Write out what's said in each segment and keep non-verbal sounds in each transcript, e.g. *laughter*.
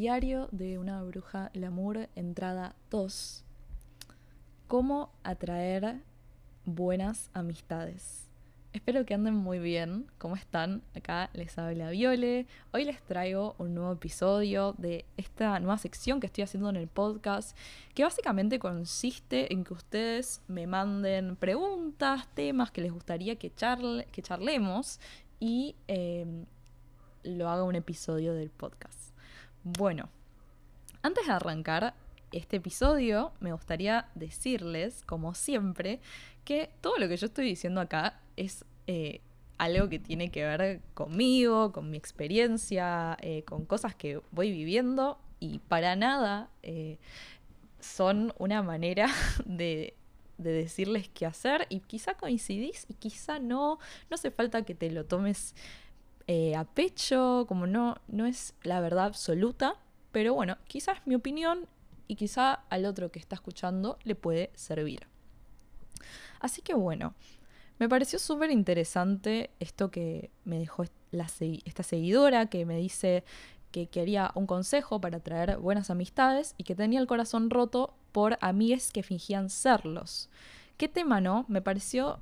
Diario de una bruja, el amor, entrada 2. ¿Cómo atraer buenas amistades? Espero que anden muy bien. ¿Cómo están? Acá les habla Viole. Hoy les traigo un nuevo episodio de esta nueva sección que estoy haciendo en el podcast, que básicamente consiste en que ustedes me manden preguntas, temas que les gustaría que, que charlemos y em, lo haga un episodio del podcast. Bueno, antes de arrancar este episodio, me gustaría decirles, como siempre, que todo lo que yo estoy diciendo acá es eh, algo que tiene que ver conmigo, con mi experiencia, eh, con cosas que voy viviendo y para nada eh, son una manera *laughs* de, de, decirles qué hacer y quizá coincidís y quizá no, no hace falta que te lo tomes a pecho, como no, no es la verdad absoluta, pero bueno, quizás mi opinión y quizá al otro que está escuchando le puede servir. Así que bueno, me pareció súper interesante esto que me dejó esta seguidora que me dice que quería un consejo para traer buenas amistades y que tenía el corazón roto por amigas que fingían serlos. ¿Qué tema no? Me pareció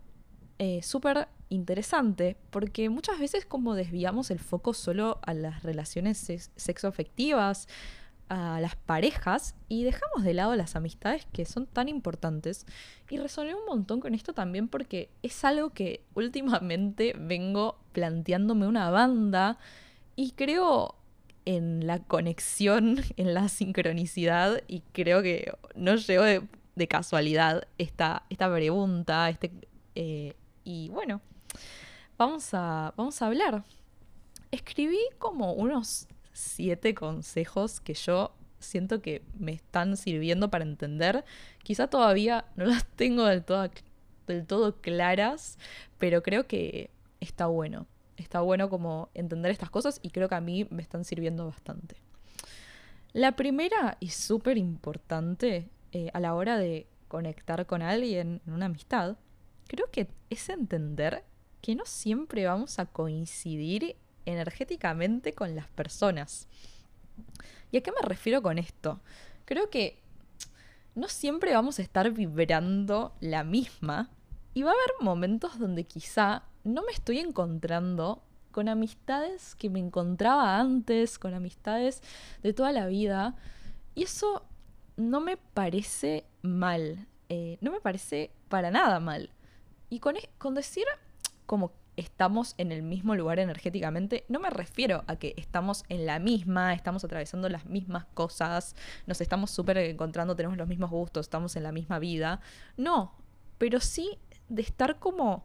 eh, súper interesante porque muchas veces como desviamos el foco solo a las relaciones sexoafectivas, a las parejas y dejamos de lado las amistades que son tan importantes. Y resoné un montón con esto también porque es algo que *laughs* últimamente vengo planteándome una banda y creo en la conexión, *laughs* en la sincronicidad y creo que no llego de, casualidad esta, esta pregunta. Este, eh, y bueno, vamos a, vamos a hablar. Escribí como unos siete consejos que yo siento que me están sirviendo para entender. Quizá todavía no las *laughs* tengo del todo, del todo claras, pero creo que está bueno. Está bueno como entender estas cosas y creo que a mí me están sirviendo bastante. La primera y súper importante eh, a la hora de conectar con alguien en una amistad, creo que es entender que no siempre vamos a coincidir energéticamente con las personas. ¿Y a qué me refiero con esto? Creo que no siempre vamos a estar vibrando la misma y va a haber momentos donde quizá no me estoy encontrando con amistades que me encontraba antes, con amistades de toda la vida. Y eso no me parece mal, eh, no me parece para nada mal. Y con, e, con decir como estamos en el mismo lugar energéticamente, no me refiero a que estamos en la misma, estamos atravesando las mismas cosas, nos estamos súper encontrando, tenemos los mismos gustos, estamos en la misma vida. No, pero sí de estar como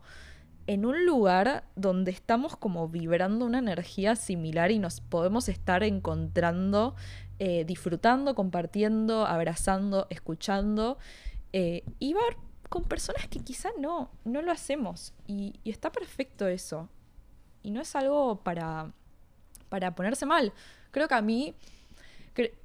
en un lugar donde estamos como vibrando una energía similar y nos podemos estar encontrando, eh, disfrutando, compartiendo, abrazando, escuchando. Eh, y ver con personas que quizá no, no lo hacemos. Y, está perfecto eso. Y no es algo para, para ponerse mal. Creo que a mí,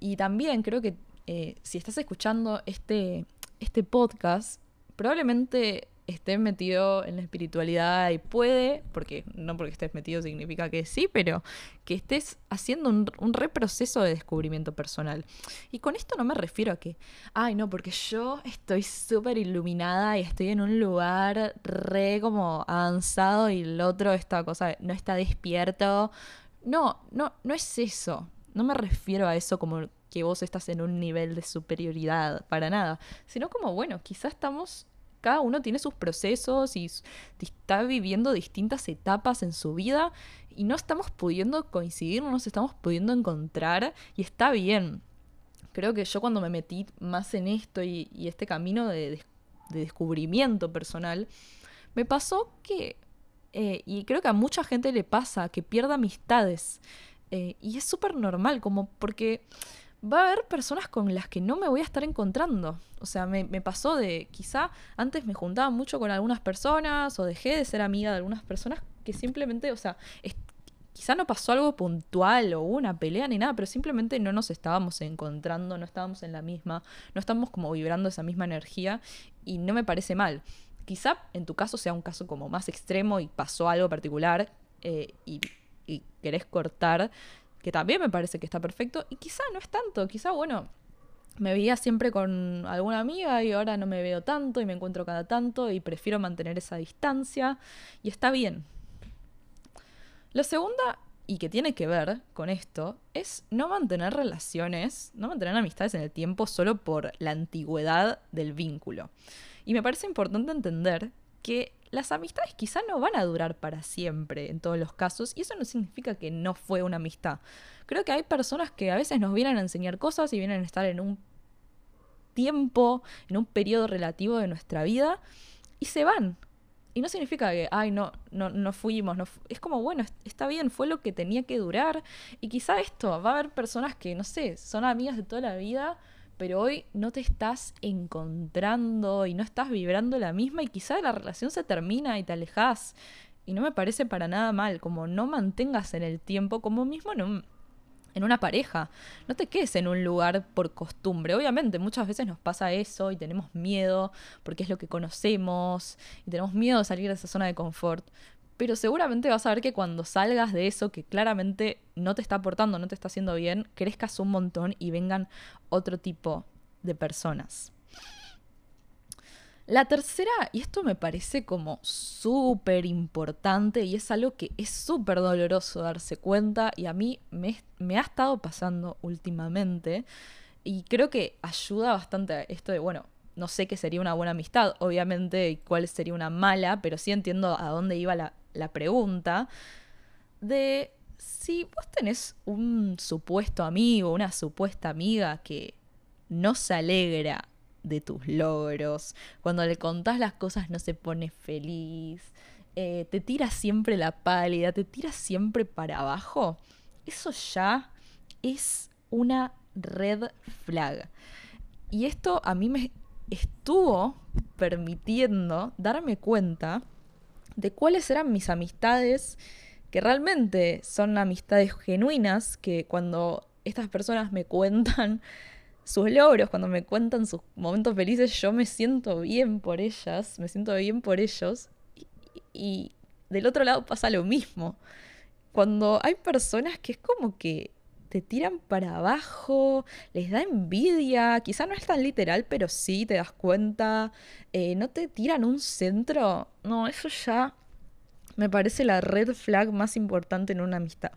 y también creo que eh, si estás escuchando este, este podcast, probablemente estés metido en la espiritualidad y puede, porque no porque estés metido significa que sí, pero que estés haciendo un, un reproceso de descubrimiento personal. Y con esto no me refiero a que, ay, no, porque yo estoy súper iluminada y estoy en un lugar re como avanzado y el otro, esta cosa, no está despierto. No, no, no es eso. No me refiero a eso como que vos estás en un nivel de superioridad, para nada, sino como, bueno, quizás estamos cada uno tiene sus procesos y está viviendo distintas etapas en su vida y no estamos pudiendo coincidir, no nos estamos pudiendo encontrar y está bien. Creo que yo cuando me metí más en esto y, este camino de, descubrimiento personal, me pasó que, eh, y creo que a mucha gente le pasa, que pierda amistades. Eh, y es súper normal, como porque va a haber personas con las que no me voy a estar encontrando. O sea, me, pasó de quizá antes me juntaba mucho con algunas personas o dejé de ser amiga de algunas personas que simplemente, o sea, quizá no pasó algo puntual o una pelea ni nada, pero simplemente no nos estábamos encontrando, no estábamos en la misma, no estamos como vibrando esa misma energía y no me parece mal. Quizá en tu caso sea un caso como más extremo y pasó algo particular eh, y, y querés cortar que también me parece que está perfecto, y quizá no es tanto, quizá, bueno, me veía siempre con alguna amiga y ahora no me veo tanto y me encuentro cada tanto y prefiero mantener esa distancia y está bien. La segunda, y que tiene que ver con esto, es no mantener relaciones, no mantener amistades en el tiempo solo por la antigüedad del vínculo. Y me parece importante entender que las amistades quizá no van a durar para siempre en todos los casos y eso no significa que no fue una amistad. Creo que hay personas que a veces nos vienen a enseñar cosas y vienen a estar en un tiempo, en un periodo relativo de nuestra vida y se van. Y no significa que, ay, no, no, no fuimos, no es como, bueno, está bien, fue lo que tenía que durar. Y quizá esto, va a haber personas que, no sé, son amigas de toda la vida, pero hoy no te estás encontrando y no estás vibrando la misma y quizá la relación se termina y te alejas. Y no me parece para nada mal, como no mantengas en el tiempo, como mismo en, en una pareja. No te quedes en un lugar por costumbre. Obviamente muchas veces nos pasa eso y tenemos miedo porque es lo que conocemos y tenemos miedo de salir de esa zona de confort pero seguramente vas a ver que cuando salgas de eso que claramente no te está aportando, no te está haciendo bien, crezcas un montón y vengan otro tipo de personas. La tercera, y esto me parece como súper importante y es algo que es súper doloroso darse cuenta y a mí me, ha estado pasando últimamente y creo que ayuda bastante a esto de, bueno, no sé qué sería una buena amistad, obviamente, y cuál sería una mala, pero sí entiendo a dónde iba la, la pregunta de si vos tenés un supuesto amigo, una supuesta amiga que no se alegra de tus logros, cuando le contás las cosas no se pone feliz, eh, te tira siempre la pálida, te tira siempre para abajo, eso ya es una red flag. Y esto a mí me estuvo permitiendo darme cuenta de cuáles eran mis amistades, que realmente son amistades genuinas, que cuando estas personas me cuentan *laughs* sus logros, cuando me cuentan sus momentos felices, yo me siento bien por ellas, me siento bien por ellos. Y, del otro lado pasa lo mismo. Cuando hay personas que es como que te tiran para abajo, les da envidia, quizá no es tan literal, pero sí te das cuenta, eh, no te tiran un centro, no, eso ya me parece la red flag más importante en una amistad.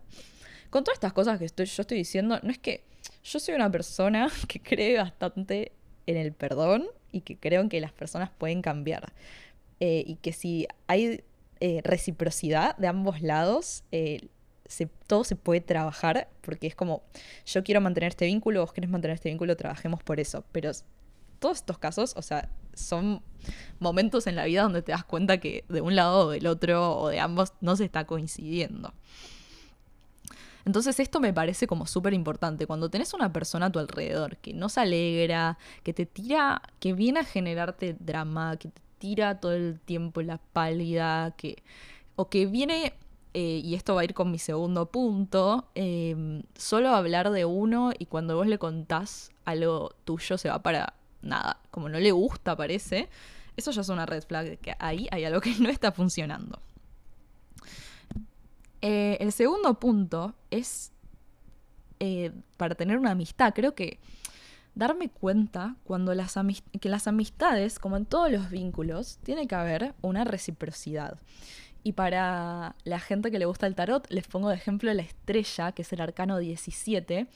Con todas estas cosas que estoy, yo estoy diciendo, no es que yo soy una persona *laughs* que cree bastante en el perdón y que creo en que las personas pueden cambiar. Eh, y que si hay eh, reciprocidad de ambos lados, todo se puede trabajar, porque es como, yo quiero mantener este vínculo, vos querés mantener este vínculo, trabajemos por eso. Pero todos estos casos, o sea, son momentos en la vida donde te das cuenta que de un lado o del otro o de ambos no se está coincidiendo. Entonces esto me parece como súper importante. Cuando tenés una persona a tu alrededor que no se alegra, que te tira, que viene a generarte drama, que te tira todo el tiempo la pálida, que, o que viene eh, y esto va a ir con mi segundo punto, em, solo hablar de uno y cuando vos le contás algo tuyo se va para nada, como no le gusta parece, eso ya es una red flag, que ahí hay algo que *laughs* no está funcionando. Eh, el segundo punto es, eh, para tener una amistad, creo que darme cuenta cuando las que las amistades, como en todos los vínculos, tiene que haber una reciprocidad. Y para la gente que le gusta el tarot, les pongo de ejemplo la estrella, que es el arcano 17,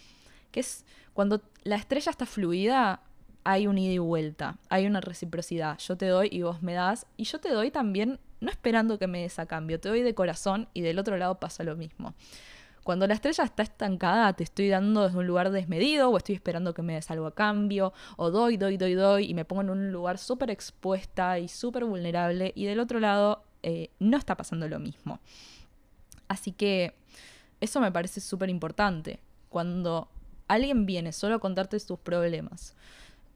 que es cuando la estrella está fluida, hay un ida y vuelta, hay una reciprocidad. Yo te doy y vos me das, y yo te doy también, no esperando que me des a cambio, te doy de corazón y del otro lado pasa lo mismo. Cuando la estrella está estancada, te estoy dando desde un lugar desmedido o estoy esperando que me des algo a cambio, o doy, doy, doy, doy, y me pongo en un lugar súper expuesta y súper vulnerable, y del otro lado eh, no está pasando lo mismo. Así que eso me parece súper importante. Cuando alguien viene solo a contarte sus problemas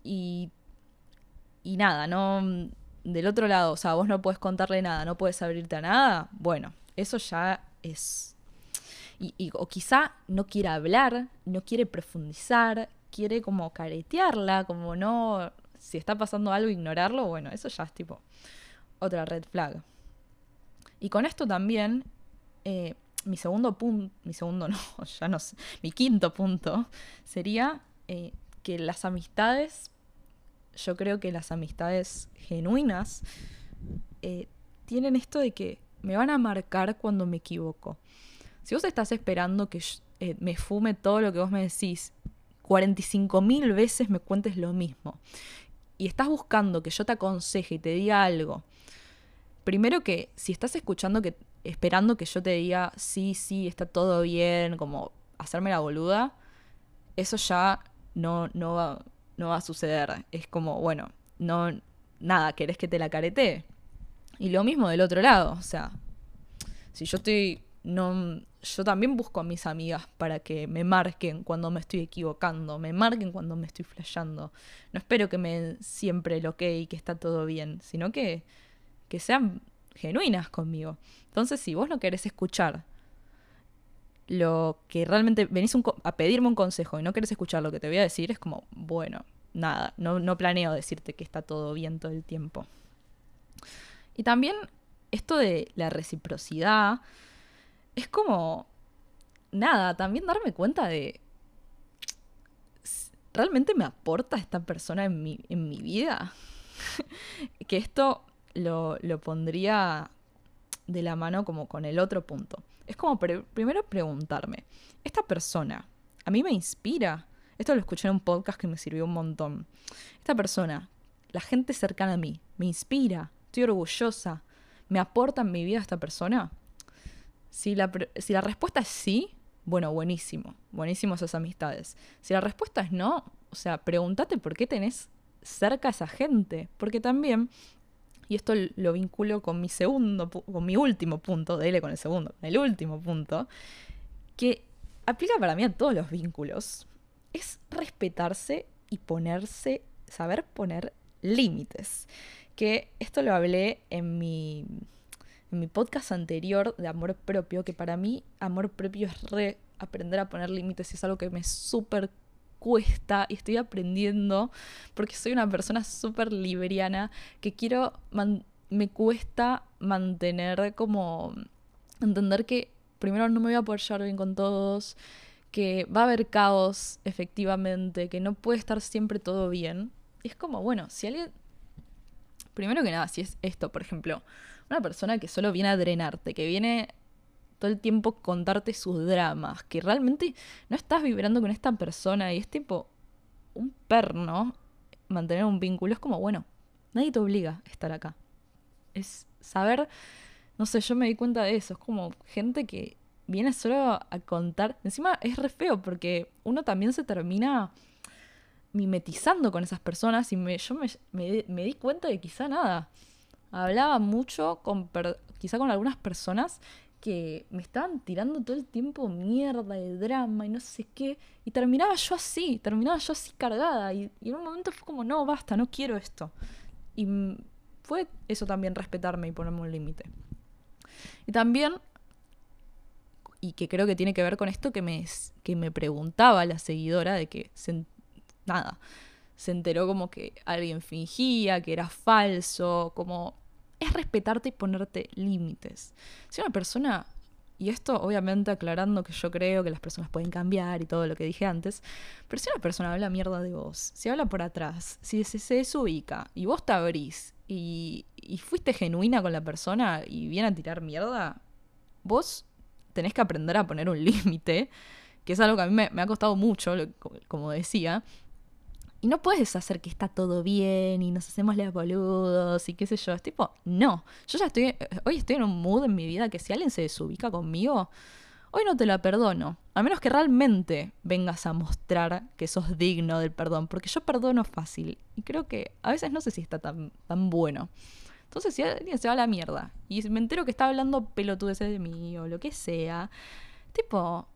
y, y nada, no del otro lado, o sea, vos no puedes contarle nada, no puedes abrirte a nada, bueno, eso ya es... Y, o quizá no quiere hablar, no quiere profundizar, quiere como caretearla, como no, si está pasando algo, ignorarlo, bueno, eso ya es tipo otra red flag. Y con esto también, eh, mi segundo punto, mi segundo *laughs* no, ya no sé, mi quinto punto sería eh, que las amistades, yo creo que las amistades genuinas eh, tienen esto de que me van a marcar cuando me equivoco. Si vos estás esperando que me fume todo lo que vos me decís, 45 mil veces me cuentes lo mismo, y estás buscando que yo te aconseje y te diga algo, primero que si estás escuchando que esperando que yo te diga sí, sí, está todo bien, como hacerme la boluda, eso ya no, no, va, no va a suceder. Es como, bueno, no, nada, querés que te la carete. Y lo mismo del otro lado, o sea, si yo estoy, no, yo también busco a mis amigas para que me marquen cuando me estoy equivocando, me marquen cuando me estoy flasheando. No espero que me siempre el ok y que está todo bien, sino que, que sean genuinas conmigo. Entonces, si vos no querés escuchar lo que realmente venís a pedirme un consejo y no querés escuchar lo que te voy a decir, es como, bueno, nada, no, no planeo decirte que está todo bien todo el tiempo. Y también esto de la reciprocidad es como, nada, también darme cuenta de, ¿realmente me aporta esta persona en mi, en mi vida? *laughs* que esto lo, pondría de la mano como con el otro punto. Es como primero preguntarme, ¿esta persona a mí me inspira? Esto lo escuché en un podcast que me sirvió un montón. Esta persona, la gente cercana a mí, me inspira, estoy orgullosa, ¿me aporta en mi vida esta persona? Si la, si la respuesta es sí, bueno, buenísimo, buenísimo esas amistades. Si la respuesta es no, o sea, pregúntate por qué tenés cerca a esa gente, porque también y esto lo vinculo con mi segundo, con mi último punto, dele con el segundo, con el último punto, que aplica para mí a todos los vínculos, es respetarse y ponerse, saber poner límites. Que esto lo hablé en mi, en mi podcast anterior de amor propio, que para mí amor propio es re aprender a poner límites y es algo que me súper cuesta y estoy aprendiendo porque soy una persona súper liberiana que quiero, me cuesta mantener como, entender que primero no me voy a poder llevar bien con todos, que va a haber caos efectivamente, que no puede estar siempre todo bien. es como, bueno, si alguien, primero que nada, si es esto, por ejemplo, una persona que solo viene a drenarte, que viene todo el tiempo contarte sus dramas, que realmente no estás vibrando con esta persona y es tipo un perno mantener un vínculo. Es como, bueno, nadie te obliga a estar acá. Es saber, no sé, yo me di cuenta de eso, es como gente que viene solo a contar. Encima es re feo porque uno también se termina mimetizando con esas personas y me, yo me, me, di cuenta de quizá nada. Hablaba mucho con quizá con algunas personas que me estaban tirando todo el tiempo mierda de drama y no sé qué. Y terminaba yo así, terminaba yo así cargada. Y, en un momento fue como, no, basta, no quiero esto. Y fue eso también, respetarme y ponerme un límite. Y también, y que creo que tiene que ver con esto que me, que me preguntaba la seguidora de que, se, nada, se enteró como que alguien fingía, que era falso, como es respetarte y ponerte límites. Si una persona, y esto obviamente aclarando que yo creo que las personas pueden cambiar y todo lo que dije antes, pero si una persona habla mierda de vos, si habla por atrás, si se, desubica y vos te abrís y, fuiste genuina con la persona y viene a tirar mierda, vos tenés que aprender a poner un *laughs* límite, que es algo que a mí me, me ha costado mucho, como decía, y no puedes hacer que está todo bien y nos hacemos los boludos y qué sé yo. Es tipo, no. Yo ya estoy, hoy estoy en un mood en mi vida que si alguien se desubica conmigo, hoy no te la perdono. A menos que realmente vengas a mostrar que sos digno del perdón. Porque yo perdono fácil. Y creo que a veces no sé si está tan, tan bueno. Entonces, si alguien se va a la mierda y me entero que está hablando pelotudeces de mí o lo que sea, tipo,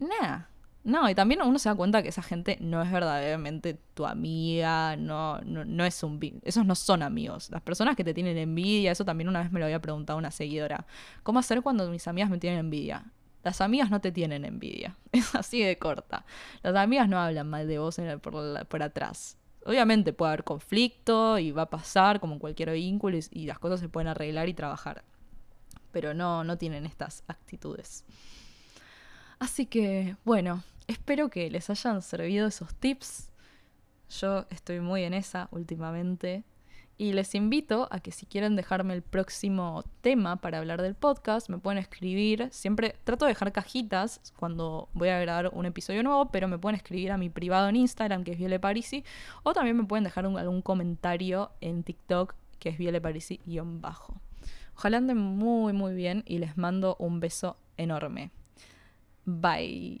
nada no, y también uno se da cuenta que esa gente no es verdaderamente tu amiga, no, no, es un... Esos no son amigos. Las personas que te tienen envidia, eso también una vez me lo había preguntado una seguidora. ¿Cómo hacer cuando mis amigas me tienen envidia? Las amigas no te tienen envidia. *laughs* Es así de corta. Las amigas no hablan mal de vos por, por atrás. Obviamente puede haber conflicto y va a pasar como en cualquier vínculo y las cosas se pueden arreglar y trabajar. pero no, no tienen estas actitudes. Así que, bueno, espero que les hayan servido esos tips. Yo estoy muy en esa últimamente. Y les invito a que si quieren dejarme el próximo tema para hablar del podcast, me pueden escribir. Siempre trato de dejar cajitas cuando voy a grabar un episodio nuevo, pero me pueden escribir a mi privado en Instagram, que es Viole Parisi, o también me pueden dejar algún comentario en TikTok, que es Viole Parisi-bajo. Ojalá anden muy, muy bien y les mando un beso enorme. Bye.